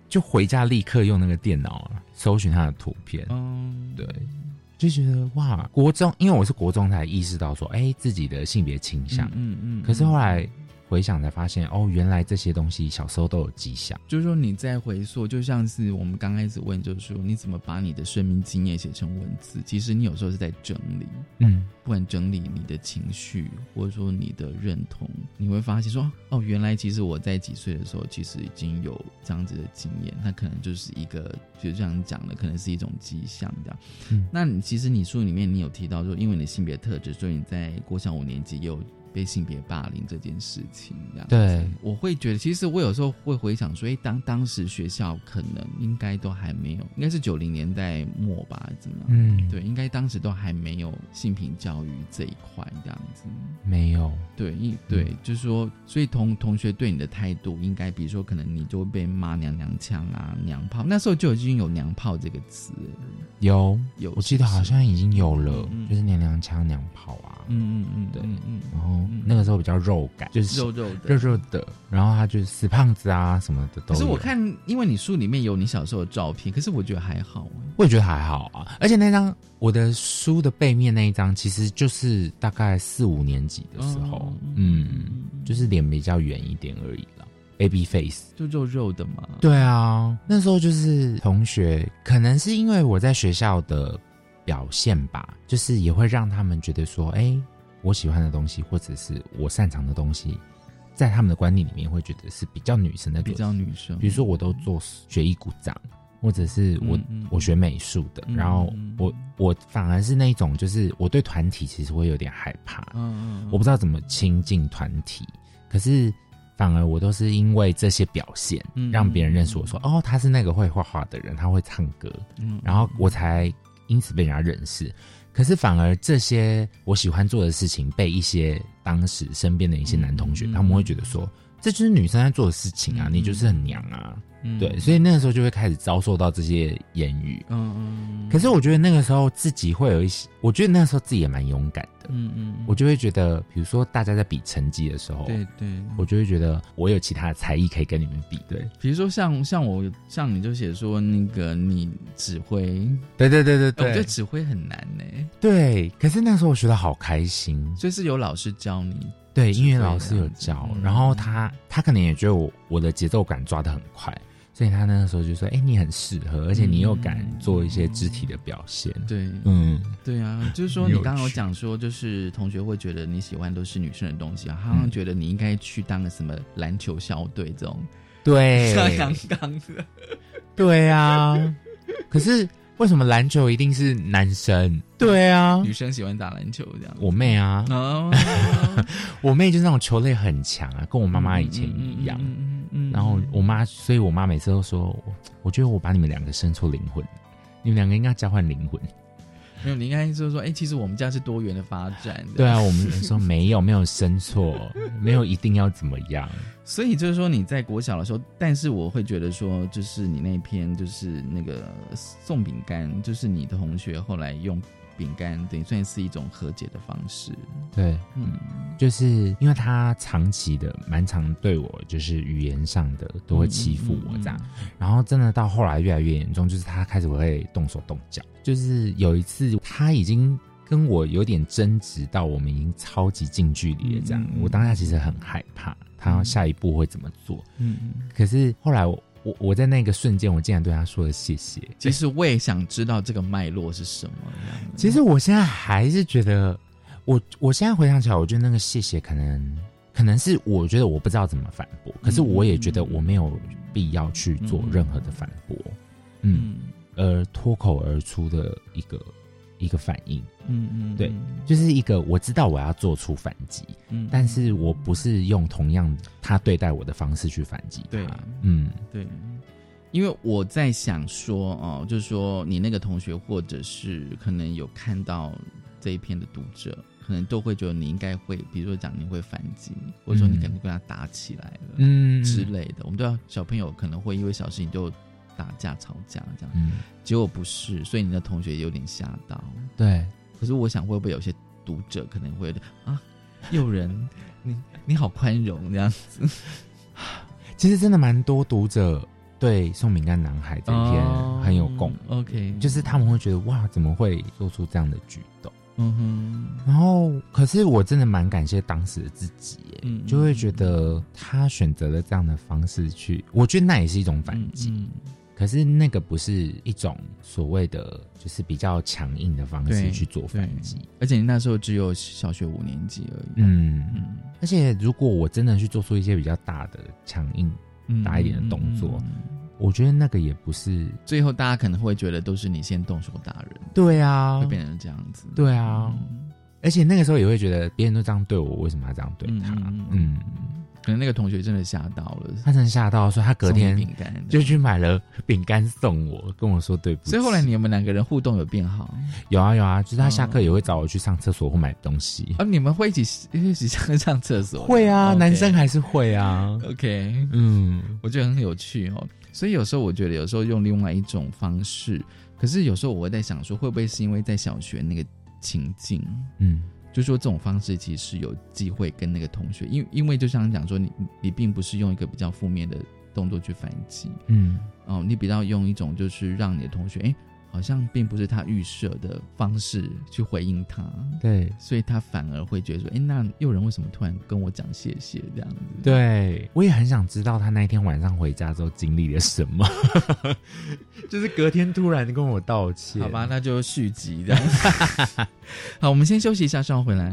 就回家立刻用那个电脑搜寻他的图片。嗯，对，就觉得哇，国中，因为我是国中才意识到说，哎，自己的性别倾向。嗯嗯。可是后来。回想才发现，哦，原来这些东西小时候都有迹象。就是说，你在回溯，就像是我们刚开始问，就是说，你怎么把你的生命经验写成文字？其实你有时候是在整理，嗯，不管整理你的情绪，或者说你的认同，你会发现说，哦，原来其实我在几岁的时候，其实已经有这样子的经验。那可能就是一个，就这样讲的，可能是一种迹象，这样。嗯，那你其实你书里面你有提到说，因为你性别特质，所以你在过上五年级有。被性别霸凌这件事情，这样对，我会觉得，其实我有时候会回想说，哎，当当时学校可能应该都还没有，应该是九零年代末吧，怎么样？嗯，对，应该当时都还没有性平教育这一块，这样子没有。对，因对，就是说，所以同同学对你的态度，应该比如说，可能你就会被骂娘娘腔啊，娘炮。那时候就已经有娘炮这个词，有有，我记得好像已经有了，就是娘娘腔、娘炮啊。嗯嗯嗯，对，嗯，然后。那个时候比较肉感，就是肉肉的，肉肉的。然后他就是死胖子啊什么的都。可是我看，因为你书里面有你小时候的照片，可是我觉得还好。我也觉得还好啊。而且那张我的书的背面那一张，其实就是大概四五年级的时候，嗯，就是脸比较圆一点而已啦 baby face 就肉肉的嘛。对啊，那时候就是同学，可能是因为我在学校的表现吧，就是也会让他们觉得说，哎。我喜欢的东西，或者是我擅长的东西，在他们的观念里面会觉得是比较女生的，比较女生。比如说，我都做学艺鼓掌，或者是我、嗯嗯我学美术的，嗯然后嗯我我反而是那种就是我对团体其实会有点害怕，嗯嗯我不知道怎么亲近团体，可是反而我都是因为这些表现，嗯让别人认识我说，哦，他是那个会画画的人，他会唱歌，嗯然后我才因此被人家认识。可是反而这些我喜欢做的事情，被一些当时身边的一些男同学，嗯他们会觉得说，这就是女生在做的事情啊，你就是很娘啊，嗯对，所以那个时候就会开始遭受到这些言语。嗯嗯可是我觉得那个时候自己会有一些，我觉得那个时候自己也蛮勇敢的。嗯嗯，我就会觉得，比如说大家在比成绩的时候，对对，我就会觉得我有其他的才艺可以跟你们比。对，比如说像像我像你就写说那个你指挥，对对对对对我觉得指挥很难呢。对，可是那时候我学的好开心，所以是有老师教你，对，音乐老师有教，然后他他可能也觉得我我的节奏感抓的很快，所以他那个时候就说：“哎、你很适合，而且你又敢做一些肢体的表现。对，嗯，对啊，就是说你刚刚有趣讲说，就是同学会觉得你喜欢都是女生的东西啊，他好像觉得你应该去当个什么篮球校队这种，对。像阳刚的，对啊。可是为什么篮球一定是男生？对啊，女生喜欢打篮球这样。我妹啊，哦，我妹就是那种球类很强啊，跟我妈妈以前一样。嗯然后我妈，所以我妈每次都说，我我觉得我把你们两个生出灵魂，你们两个应该交换灵魂。没有，你应该就是说，哎、其实我们家是多元的发展的。对啊，我们说没有，没有生错，没有一定要怎么样。所以就是说你在国小的时候，但是我会觉得说，就是你那篇就是那个送饼干，就是你的同学后来用饼干，等于算是一种和解的方式。对，嗯，就是因为他长期的蛮常对我就是语言上的都会欺负我这样，然后真的到后来越来越严重，就是他开始会动手动脚，就是有一次他已经跟我有点争执到我们已经超级近距离了这样，我当下其实很害怕他下一步会怎么做，嗯，可是后来我我我在那个瞬间我竟然对他说了谢谢，其实我也想知道这个脉络是什么。其实我现在还是觉得，我我现在回想起来，我觉得那个谢谢可能可能是我觉得我不知道怎么反驳，可是我也觉得我没有必要去做任何的反驳，嗯，而脱口而出的一个一个反应，嗯嗯，对，就是一个我知道我要做出反击，嗯但是我不是用同样他对待我的方式去反击他，对。嗯，对，因为我在想说，哦，就是说你那个同学，或者是可能有看到这一篇的读者，可能都会觉得你应该会，比如说讲你会反击，或者说你可能跟他打起来了，嗯之类的。我们都要小朋友可能会因为小事情就打架吵架这样，嗯，结果不是，所以你的同学有点吓到。对，可是我想会不会有些读者可能会有点啊，有人，你你好宽容这样子。其实真的蛮多读者对《送饼干男孩》这一篇哦很有共、OK，就是他们会觉得哇，怎么会做出这样的举动？嗯哼，然后，可是我真的蛮感谢当时的自己耶，嗯就会觉得他选择了这样的方式去，我觉得那也是一种反击。嗯可是那个不是一种所谓的，就是比较强硬的方式去做反击。而且你那时候只有小学五年级而已。嗯，而且如果我真的去做出一些比较大的、强硬、嗯大一点的动作，我觉得那个也不是。最后大家可能会觉得都是你先动手打人。对啊，会变成这样子。对啊，而且那个时候也会觉得别人都这样对我，我为什么要这样对他？嗯，可能那个同学真的吓到了，他真的吓到，所以他隔天饼干就去买了饼干送我，跟我说对不起。所以后来你们两个人互动有变好？有啊有啊，就是他下课也会找我去上厕所或买东西。啊，你们会一起 一起上上厕所？会啊男生还是会啊。OK，嗯，我觉得很有趣哦。所以有时候我觉得，有时候用另外一种方式，可是有时候我会在想说，会不会是因为在小学那个情境，嗯，就说这种方式其实是有机会跟那个同学，因因为就像讲说，你你并不是用一个比较负面的动作去反击，嗯，哦，你比较用一种就是让你的同学，哎，好像并不是他预设的方式去回应他，对，所以他反而会觉得说，哎，那诱人为什么突然跟我讲谢谢这样子？对，我也很想知道他那一天晚上回家之后经历了什么，就是隔天突然跟我道歉。好吧，那就续集这样。好，我们先休息一下，稍后回来。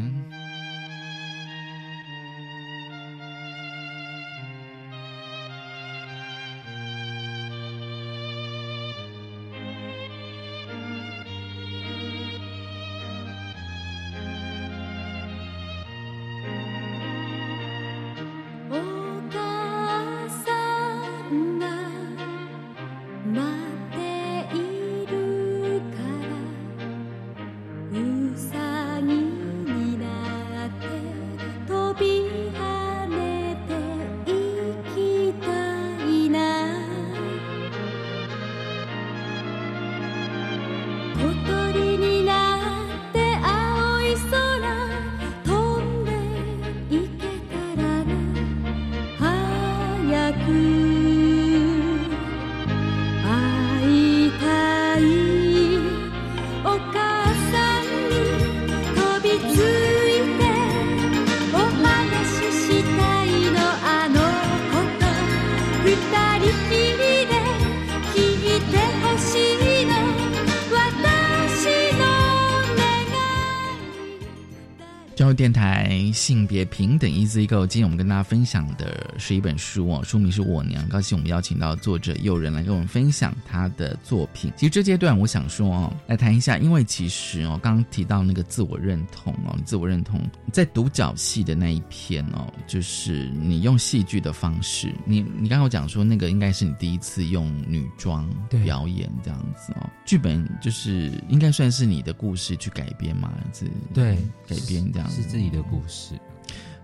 性别平等 Easy Go，今天我们跟大家分享的是一本书哦，书名是《我娘》。高兴我们邀请到作者友人来跟我们分享他的作品。其实这阶段我想说哦，来谈一下，因为其实哦，刚刚提到那个自我认同哦，自我认同在独角戏的那一篇哦，就是你用戏剧的方式，你你刚刚有讲说那个应该是你第一次用女装表演这样子哦，剧本就是应该算是你的故事去改编嘛，是？对，改编这样是自己的故事。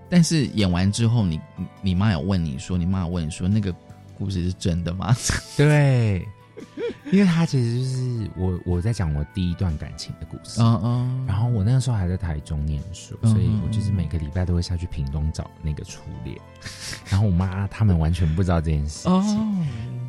但是演完之后，你你妈有问你说，你妈有问你说，那个故事是真的吗？对，因为他其实就是我我在讲我第一段感情的故事。嗯嗯。然后我那个时候还在台中念书，所以我就是每个礼拜都会下去屏东找那个初恋。然后我妈他们完全不知道这件事情。哦。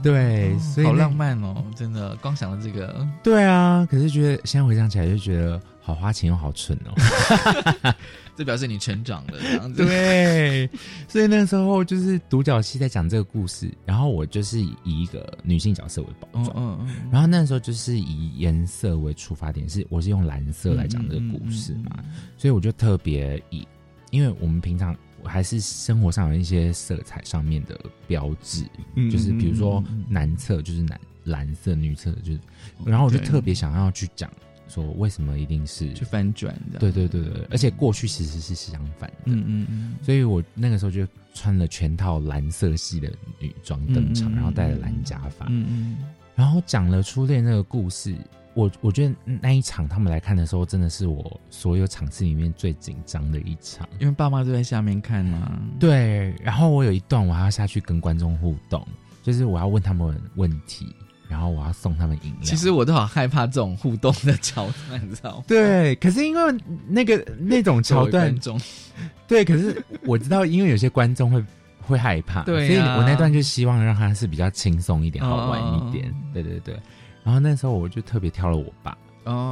对，所以好浪漫哦，真的，光想到这个。对啊，可是觉得现在回想起来就觉得。好花钱又好蠢哦，这表示你成长了这样子。对，所以那时候就是独角戏在讲这个故事，然后我就是以一个女性角色为包装，嗯嗯嗯，然后那时候就是以颜色为出发点，是我是用蓝色来讲这个故事嘛，所以我就特别以，因为我们平常还是生活上有一些色彩上面的标志，就是比如说男厕就是蓝蓝色，女厕就是，然后我就特别想要去讲。说为什么一定是去翻转的？对对对对，而且过去其实是相反的。嗯嗯嗯，所以我那个时候就穿了全套蓝色系的女装登场，然后戴了蓝假发。嗯嗯，然后讲了初恋那个故事。我我觉得那一场他们来看的时候，真的是我所有场次里面最紧张的一场，因为爸妈都在下面看嘛。对，然后我有一段我还要下去跟观众互动，就是我要问他们问题。然后我要送他们饮料。其实我都好害怕这种互动的桥段，你知道吗？对，可是因为那个那种桥段中，对，可是我知道，因为有些观众会会害怕，对，所以我那段就希望让他是比较轻松一点、好玩一点。对对对。然后那时候我就特别挑了我爸，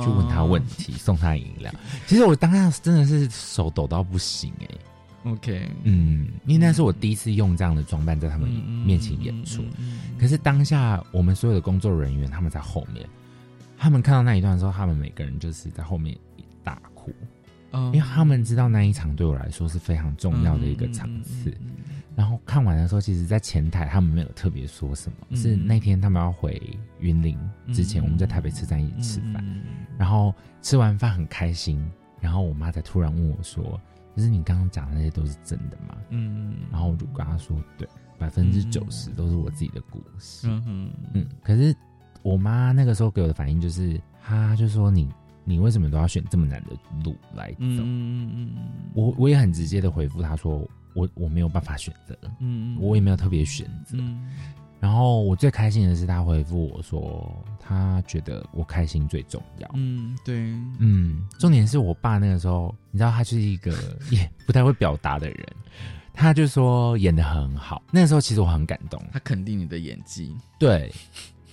去问他问题，送他饮料。其实我当下真的是手抖到不行哎。OK，嗯，因为那是我第一次用这样的装扮在他们面前演出，可是当下我们所有的工作人员他们在后面，他们看到那一段的时候，他们每个人就是在后面大哭，因为他们知道那一场对我来说是非常重要的一个场次。然后看完的时候，其实，在前台他们没有特别说什么，是那天他们要回云林之前，我们在台北车站一起吃饭，然后吃完饭很开心，然后我妈才突然问我说。可是你刚刚讲那些都是真的吗？嗯，然后我就跟他说，对，百分之九十都是我自己的故事。嗯嗯嗯。可是我妈那个时候给我的反应就是，她就说你你为什么都要选这么难的路来走？嗯嗯嗯。我我也很直接的回复她说，我我没有办法选择。嗯嗯。我也没有特别选择。然后我最开心的是，他回复我说，他觉得我开心最重要。嗯，对，嗯，重点是我爸那个时候，你知道，他是一个也不太会表达的人，他就说演的很好。那个时候其实我很感动，他肯定你的演技。对，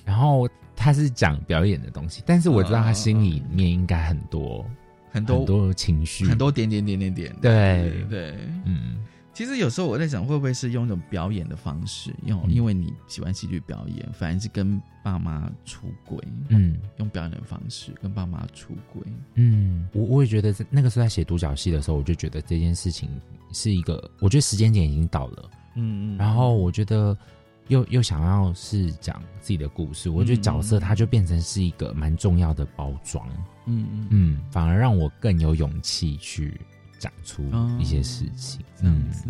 然后他是讲表演的东西，但是我知道他心里面应该很多很多很多情绪，很多点点点点点。对对，嗯。其实有时候我在想，会不会是用一种表演的方式，用因为你喜欢戏剧表演，反而是跟爸妈出轨，嗯，用表演的方式跟爸妈出轨，嗯，我我也觉得在那个时候在写独角戏的时候，我就觉得这件事情是一个，我觉得时间点已经到了，嗯嗯，然后我觉得又又想要是讲自己的故事，我觉得角色它就变成是一个蛮重要的包装，嗯嗯。嗯，反而让我更有勇气去。讲出一些事情，这样子，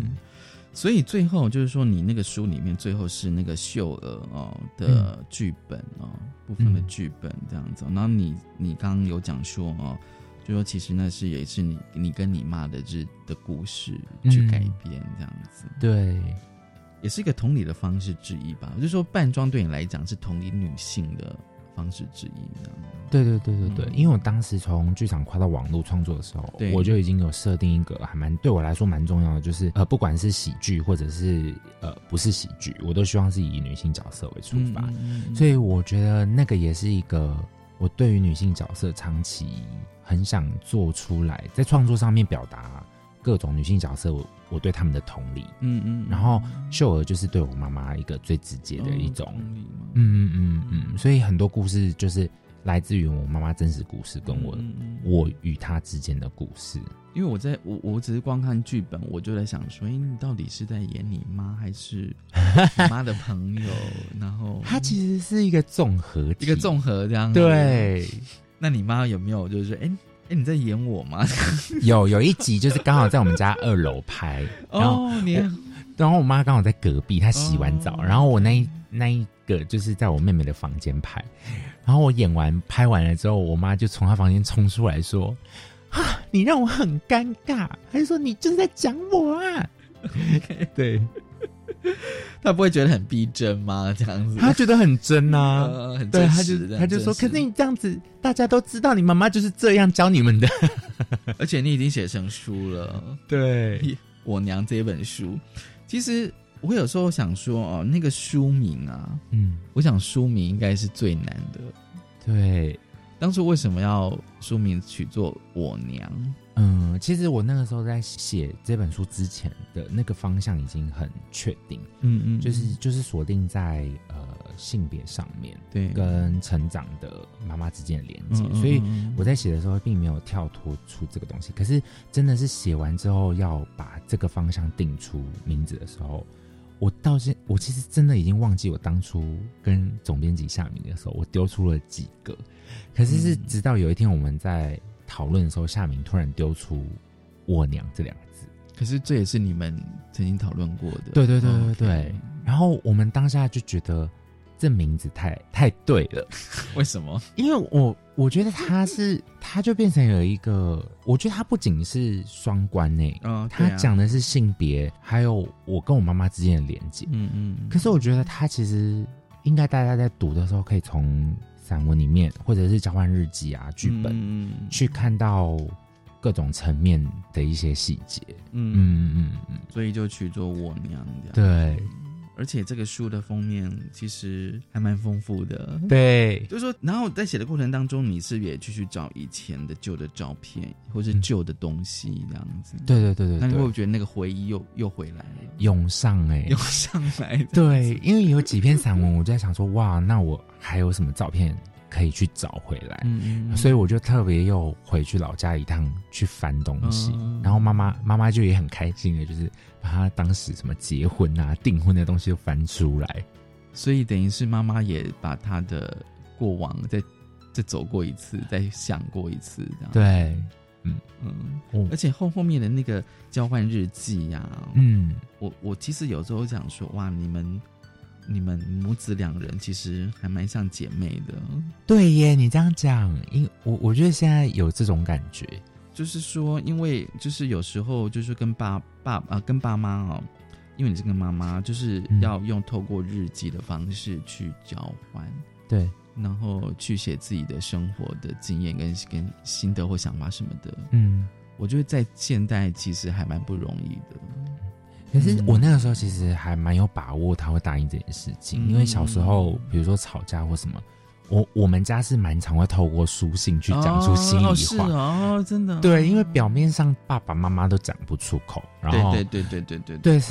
所以最后就是说，你那个书里面最后是那个秀娥哦的剧本哦部分的剧本这样子。然后你你刚刚有讲说哦，就说其实那是也是你你跟你妈的日的故事去改编这样子，对，也是一个同理的方式之一吧。就是说扮装对你来讲是同理女性的。方式之一，对对对对对，因为我当时从剧场跨到网络创作的时候，我就已经有设定一个还蛮对我来说蛮重要的，就是呃，不管是喜剧或者是呃不是喜剧，我都希望是以女性角色为出发，所以我觉得那个也是一个我对于女性角色长期很想做出来，在创作上面表达。各种女性角色，我我对他们的同理，嗯嗯，然后秀儿就是对我妈妈一个最直接的一种，嗯嗯嗯嗯，所以很多故事就是来自于我妈妈真实故事跟我、嗯我与她之间的故事。因为我在我我只是光看剧本，我就在想说，哎、你到底是在演你妈还是 你妈的朋友？然后它其实是一个综合，一个综合这样。对，那你妈有没有就是说，哎、哎、你在演我吗？有有一集就是刚好在我们家二楼拍，然后哦，你我然后我妈刚好在隔壁，她洗完澡，哦然后我那一那一个就是在我妹妹的房间拍，然后我演完拍完了之后，我妈就从她房间冲出来说：“啊，你让我很尴尬。”她就说：“你就是在讲我啊。”对，她不会觉得很逼真吗？这样子，他觉得很真啊，呃很真实就他就说：“可是你这样子，大家都知道你妈妈就是这样教你们的。而且你已经写成书了，”对，我娘这本书，其实我有时候想说哦，那个书名啊，嗯，我想书名应该是最难的。对，当初为什么要书名取作《我娘》？嗯，其实我那个时候在写这本书之前的那个方向已经很确定，嗯嗯就是就是锁定在呃性别上面，对。跟成长的妈妈之间的连接，嗯嗯所以我在写的时候并没有跳脱出这个东西。可是真的是写完之后要把这个方向定出名字的时候，我到现我其实真的已经忘记我当初跟总编辑下名的时候，我丢出了几个，可是是直到有一天我们在讨论的时候，夏明突然丢出“我娘”这两个字。可是这也是你们曾经讨论过的。对对对对对。然后我们当下就觉得这名字太太对了，为什么？因为我我觉得他是他就变成有一个，我觉得他不仅是双关呢、嗯，他讲的是性别，还有我跟我妈妈之间的连接。嗯嗯，可是我觉得他其实应该大家在读的时候，可以从散文里面，或者是交换日记啊、剧本，嗯去看到各种层面的一些细节。嗯嗯嗯嗯，所以就取作我娘这样。对而且这个书的封面其实还蛮丰富的。对，就是说，然后在写的过程当中，你是也继续找以前的旧的照片，或是旧的东西这样子？对对对对那你会不，会觉得那个回忆又又回来了，涌上哎、涌上来？对，因为有几篇散文，我就在想说，哇，那我还有什么照片可以去找回来？嗯嗯所以我就特别又回去老家一趟去翻东西，嗯然后妈妈妈妈就也很开心的，就是把她当时什么结婚啊、订婚的东西都翻出来。所以等于是妈妈也把她的过往再再走过一次，再想过一次，这样。对，嗯嗯，我而且后后面的那个交换日记呀、嗯，我我其实有时候想说，哇，你们你们母子两人其实还蛮像姐妹的，对耶，你这样讲，因我我觉得现在有这种感觉，就是说，因为就是有时候就是跟爸爸啊、跟爸妈哦，因为你是跟妈妈，就是嗯要用透过日记的方式去交换，对，然后去写自己的生活的经验跟跟心得或想法什么的。嗯。我觉得在现代其实还蛮不容易的。可是我那个时候其实还蛮有把握他会答应这件事情，嗯。因为小时候比如说吵架或什么，我我们家是蛮常会透过书信去讲出心里哦话，是哦，真的对，因为表面上爸爸妈妈都讲不出口，然后对对对对对对，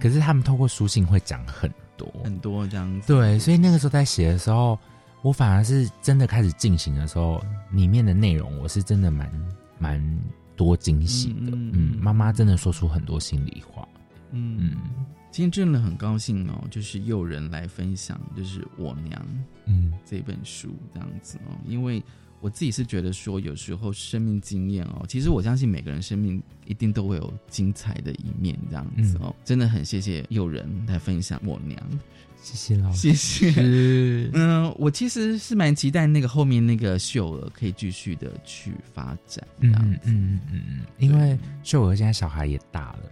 可是他们透过书信会讲很多。很多这样子。对，所以那个时候在写的时候，我反而是真的开始进行的时候，里面的内容我是真的蛮蛮多惊喜的，嗯，妈妈真的说出很多心里话，嗯。嗯今天真的很高兴哦，就是有人来分享，就是我娘嗯。这本书这样子哦，因为我自己是觉得说，有时候生命经验哦，其实我相信每个人生命一定都会有精彩的一面这样子哦，真的很谢谢有人来分享我娘。谢谢老师，谢谢。嗯，我其实是蛮期待那个后面那个秀儿可以继续的去发展，这样嗯嗯嗯嗯，因为秀儿现在小孩也大了，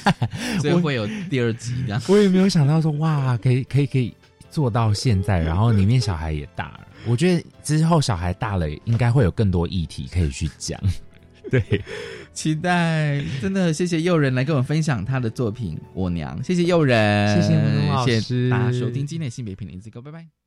所以会有第二集这样。我 也没有想到说哇，可以可以可以做到现在，然后里面小孩也大了。我觉得之后小孩大了，应该会有更多议题可以去讲。对，期待真的谢谢诱人来跟我们分享他的作品《我娘》，谢谢诱人，谢谢文龙老谢谢师大家收听今天的性别平等机构，拜拜。